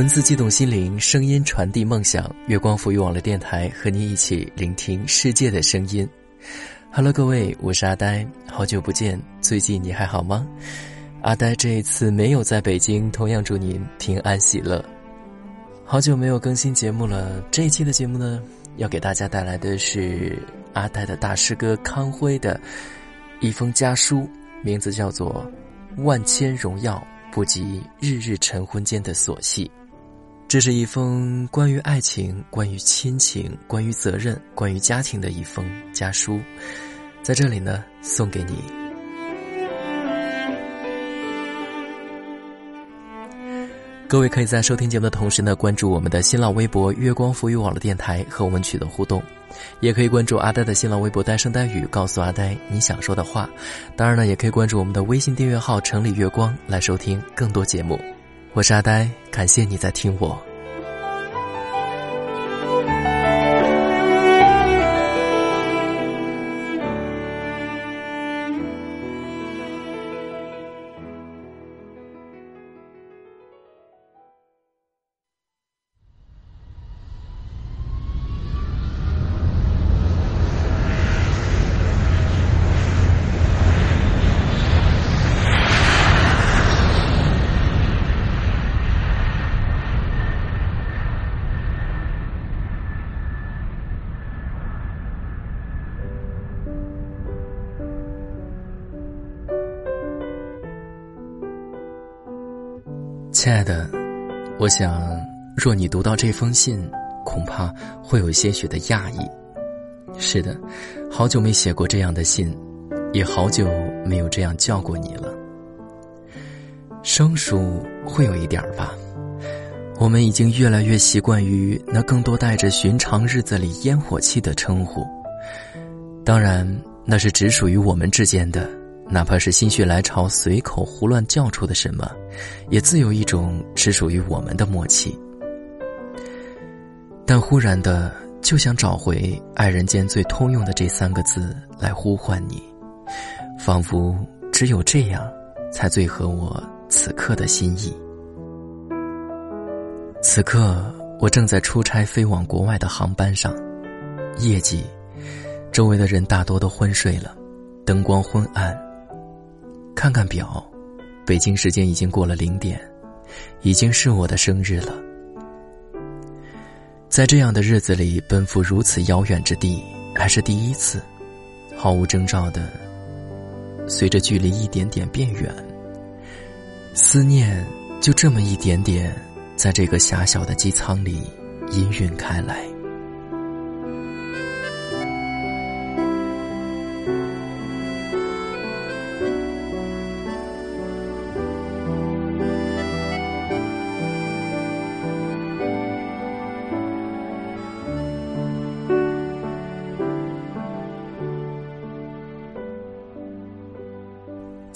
文字激动心灵，声音传递梦想。月光浮育网络电台和你一起聆听世界的声音。Hello，各位，我是阿呆，好久不见，最近你还好吗？阿呆这一次没有在北京，同样祝您平安喜乐。好久没有更新节目了，这一期的节目呢，要给大家带来的是阿呆的大师哥康辉的一封家书，名字叫做《万千荣耀不及日日晨昏间的琐细》。这是一封关于爱情、关于亲情、关于责任、关于家庭的一封家书，在这里呢，送给你。各位可以在收听节目的同时呢，关注我们的新浪微博“月光浮语网络电台”和我们取得互动，也可以关注阿呆的新浪微博“呆声呆语”，告诉阿呆你想说的话。当然呢，也可以关注我们的微信订阅号“城里月光”来收听更多节目。我是阿呆，感谢你在听我。亲爱的，我想，若你读到这封信，恐怕会有些许的讶异。是的，好久没写过这样的信，也好久没有这样叫过你了。生疏会有一点儿吧，我们已经越来越习惯于那更多带着寻常日子里烟火气的称呼。当然，那是只属于我们之间的。哪怕是心血来潮随口胡乱叫出的什么，也自有一种只属于我们的默契。但忽然的，就想找回爱人间最通用的这三个字来呼唤你，仿佛只有这样，才最合我此刻的心意。此刻，我正在出差飞往国外的航班上，夜季，周围的人大多都昏睡了，灯光昏暗。看看表，北京时间已经过了零点，已经是我的生日了。在这样的日子里奔赴如此遥远之地，还是第一次，毫无征兆的，随着距离一点点变远，思念就这么一点点，在这个狭小的机舱里氤氲开来。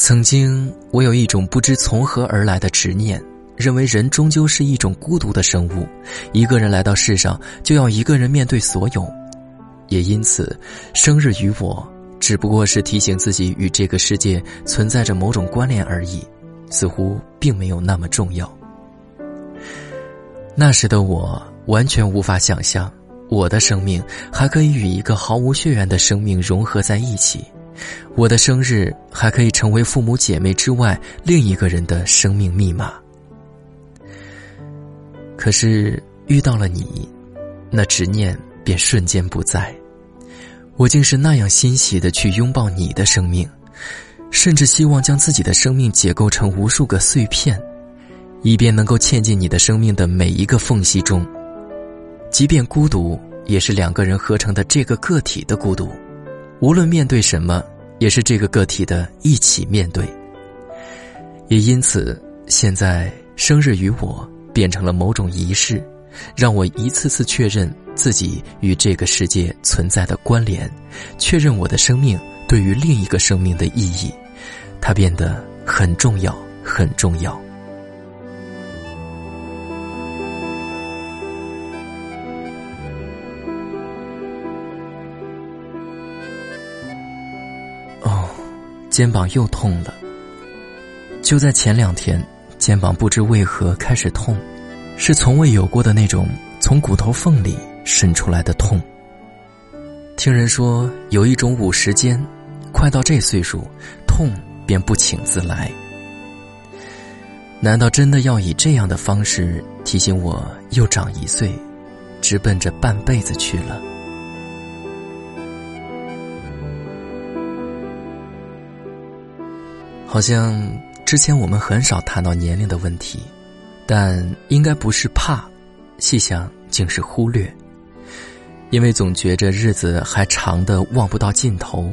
曾经，我有一种不知从何而来的执念，认为人终究是一种孤独的生物，一个人来到世上就要一个人面对所有，也因此，生日于我只不过是提醒自己与这个世界存在着某种关联而已，似乎并没有那么重要。那时的我完全无法想象，我的生命还可以与一个毫无血缘的生命融合在一起。我的生日还可以成为父母姐妹之外另一个人的生命密码。可是遇到了你，那执念便瞬间不在。我竟是那样欣喜的去拥抱你的生命，甚至希望将自己的生命解构成无数个碎片，以便能够嵌进你的生命的每一个缝隙中。即便孤独，也是两个人合成的这个个体的孤独。无论面对什么，也是这个个体的一起面对。也因此，现在生日与我变成了某种仪式，让我一次次确认自己与这个世界存在的关联，确认我的生命对于另一个生命的意义，它变得很重要，很重要。肩膀又痛了。就在前两天，肩膀不知为何开始痛，是从未有过的那种从骨头缝里渗出来的痛。听人说有一种五十肩，快到这岁数，痛便不请自来。难道真的要以这样的方式提醒我又长一岁，直奔着半辈子去了？好像之前我们很少谈到年龄的问题，但应该不是怕，细想竟是忽略，因为总觉着日子还长的望不到尽头。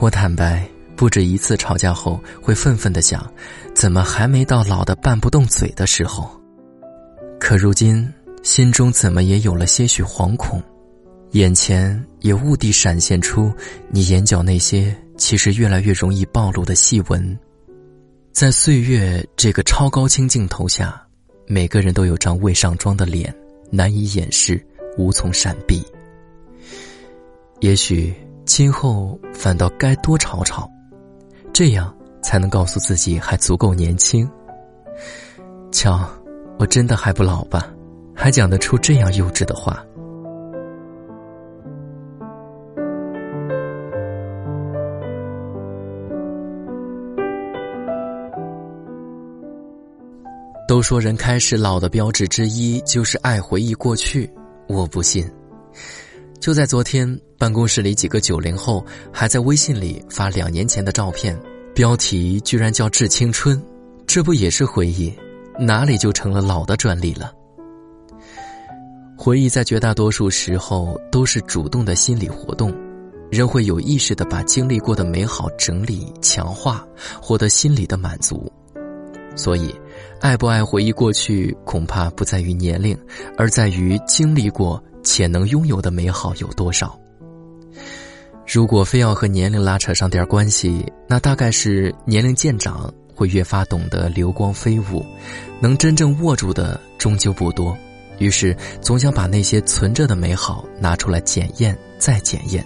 我坦白，不止一次吵架后会愤愤的想，怎么还没到老的拌不动嘴的时候？可如今心中怎么也有了些许惶恐，眼前也兀地闪现出你眼角那些。其实越来越容易暴露的细纹，在岁月这个超高清镜头下，每个人都有张未上妆的脸，难以掩饰，无从闪避。也许今后反倒该多吵吵，这样才能告诉自己还足够年轻。瞧，我真的还不老吧？还讲得出这样幼稚的话。都说人开始老的标志之一就是爱回忆过去，我不信。就在昨天，办公室里几个九零后还在微信里发两年前的照片，标题居然叫“致青春”，这不也是回忆？哪里就成了老的专利了？回忆在绝大多数时候都是主动的心理活动，人会有意识的把经历过的美好整理、强化，获得心理的满足。所以，爱不爱回忆过去，恐怕不在于年龄，而在于经历过且能拥有的美好有多少。如果非要和年龄拉扯上点关系，那大概是年龄渐长，会越发懂得流光飞舞，能真正握住的终究不多，于是总想把那些存着的美好拿出来检验再检验。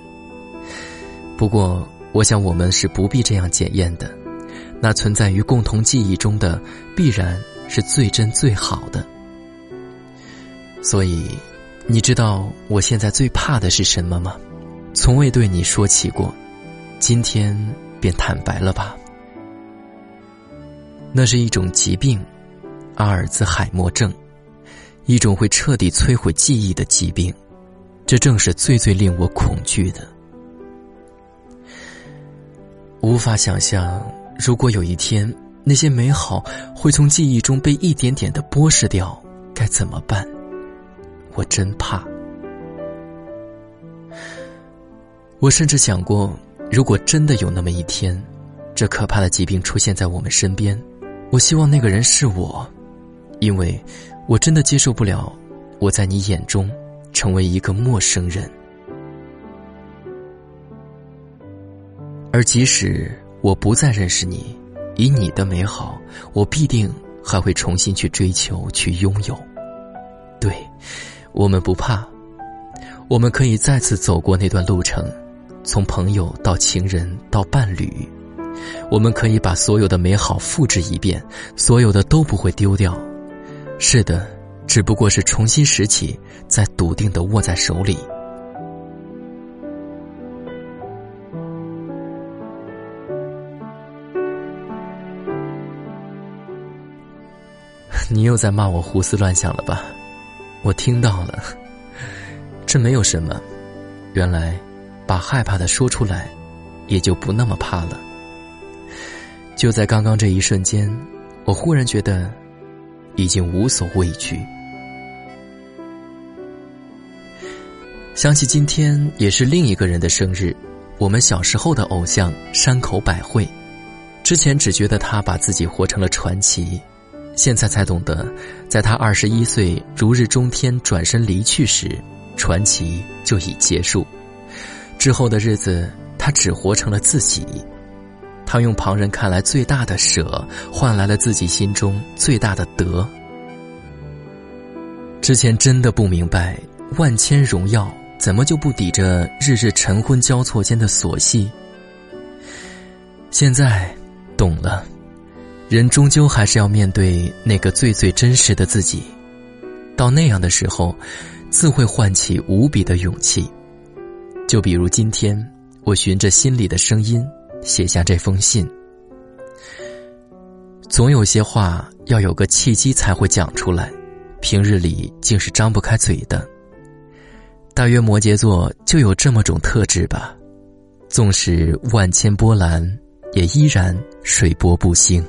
不过，我想我们是不必这样检验的。那存在于共同记忆中的，必然是最真最好的。所以，你知道我现在最怕的是什么吗？从未对你说起过，今天便坦白了吧。那是一种疾病，阿尔兹海默症，一种会彻底摧毁记忆的疾病。这正是最最令我恐惧的，无法想象。如果有一天那些美好会从记忆中被一点点的剥蚀掉，该怎么办？我真怕。我甚至想过，如果真的有那么一天，这可怕的疾病出现在我们身边，我希望那个人是我，因为我真的接受不了我在你眼中成为一个陌生人，而即使。我不再认识你，以你的美好，我必定还会重新去追求、去拥有。对，我们不怕，我们可以再次走过那段路程，从朋友到情人到伴侣，我们可以把所有的美好复制一遍，所有的都不会丢掉。是的，只不过是重新拾起，再笃定的握在手里。你又在骂我胡思乱想了吧？我听到了，这没有什么。原来，把害怕的说出来，也就不那么怕了。就在刚刚这一瞬间，我忽然觉得，已经无所畏惧。想起今天也是另一个人的生日，我们小时候的偶像山口百惠，之前只觉得他把自己活成了传奇。现在才懂得，在他二十一岁如日中天转身离去时，传奇就已结束。之后的日子，他只活成了自己。他用旁人看来最大的舍，换来了自己心中最大的得。之前真的不明白，万千荣耀怎么就不抵着日日晨昏交错间的琐细。现在，懂了。人终究还是要面对那个最最真实的自己，到那样的时候，自会唤起无比的勇气。就比如今天，我循着心里的声音写下这封信。总有些话要有个契机才会讲出来，平日里竟是张不开嘴的。大约摩羯座就有这么种特质吧，纵使万千波澜，也依然水波不兴。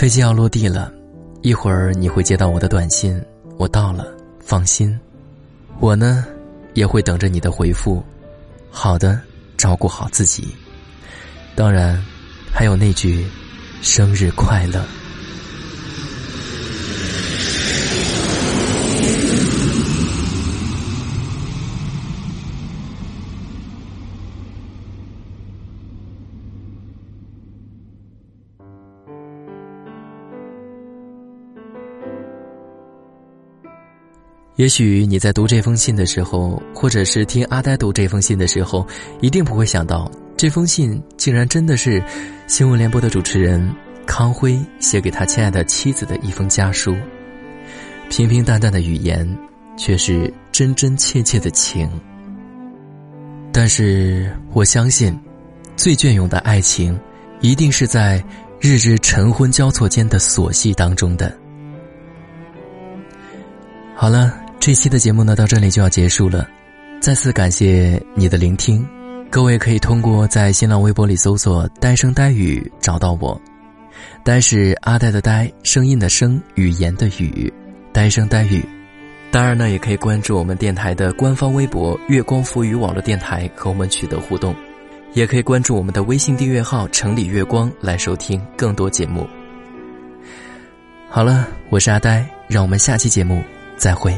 飞机要落地了，一会儿你会接到我的短信，我到了，放心。我呢，也会等着你的回复。好的，照顾好自己。当然，还有那句“生日快乐”。也许你在读这封信的时候，或者是听阿呆读这封信的时候，一定不会想到，这封信竟然真的是新闻联播的主持人康辉写给他亲爱的妻子的一封家书。平平淡淡的语言，却是真真切切的情。但是我相信，最隽永的爱情，一定是在日日晨昏交错间的琐细当中的。好了。这期的节目呢，到这里就要结束了。再次感谢你的聆听，各位可以通过在新浪微博里搜索“呆声呆语”找到我。呆是阿呆的呆，声音的声，语言的语，呆声呆语。当然呢，也可以关注我们电台的官方微博“月光浮语网络电台”和我们取得互动，也可以关注我们的微信订阅号“城里月光”来收听更多节目。好了，我是阿呆，让我们下期节目再会。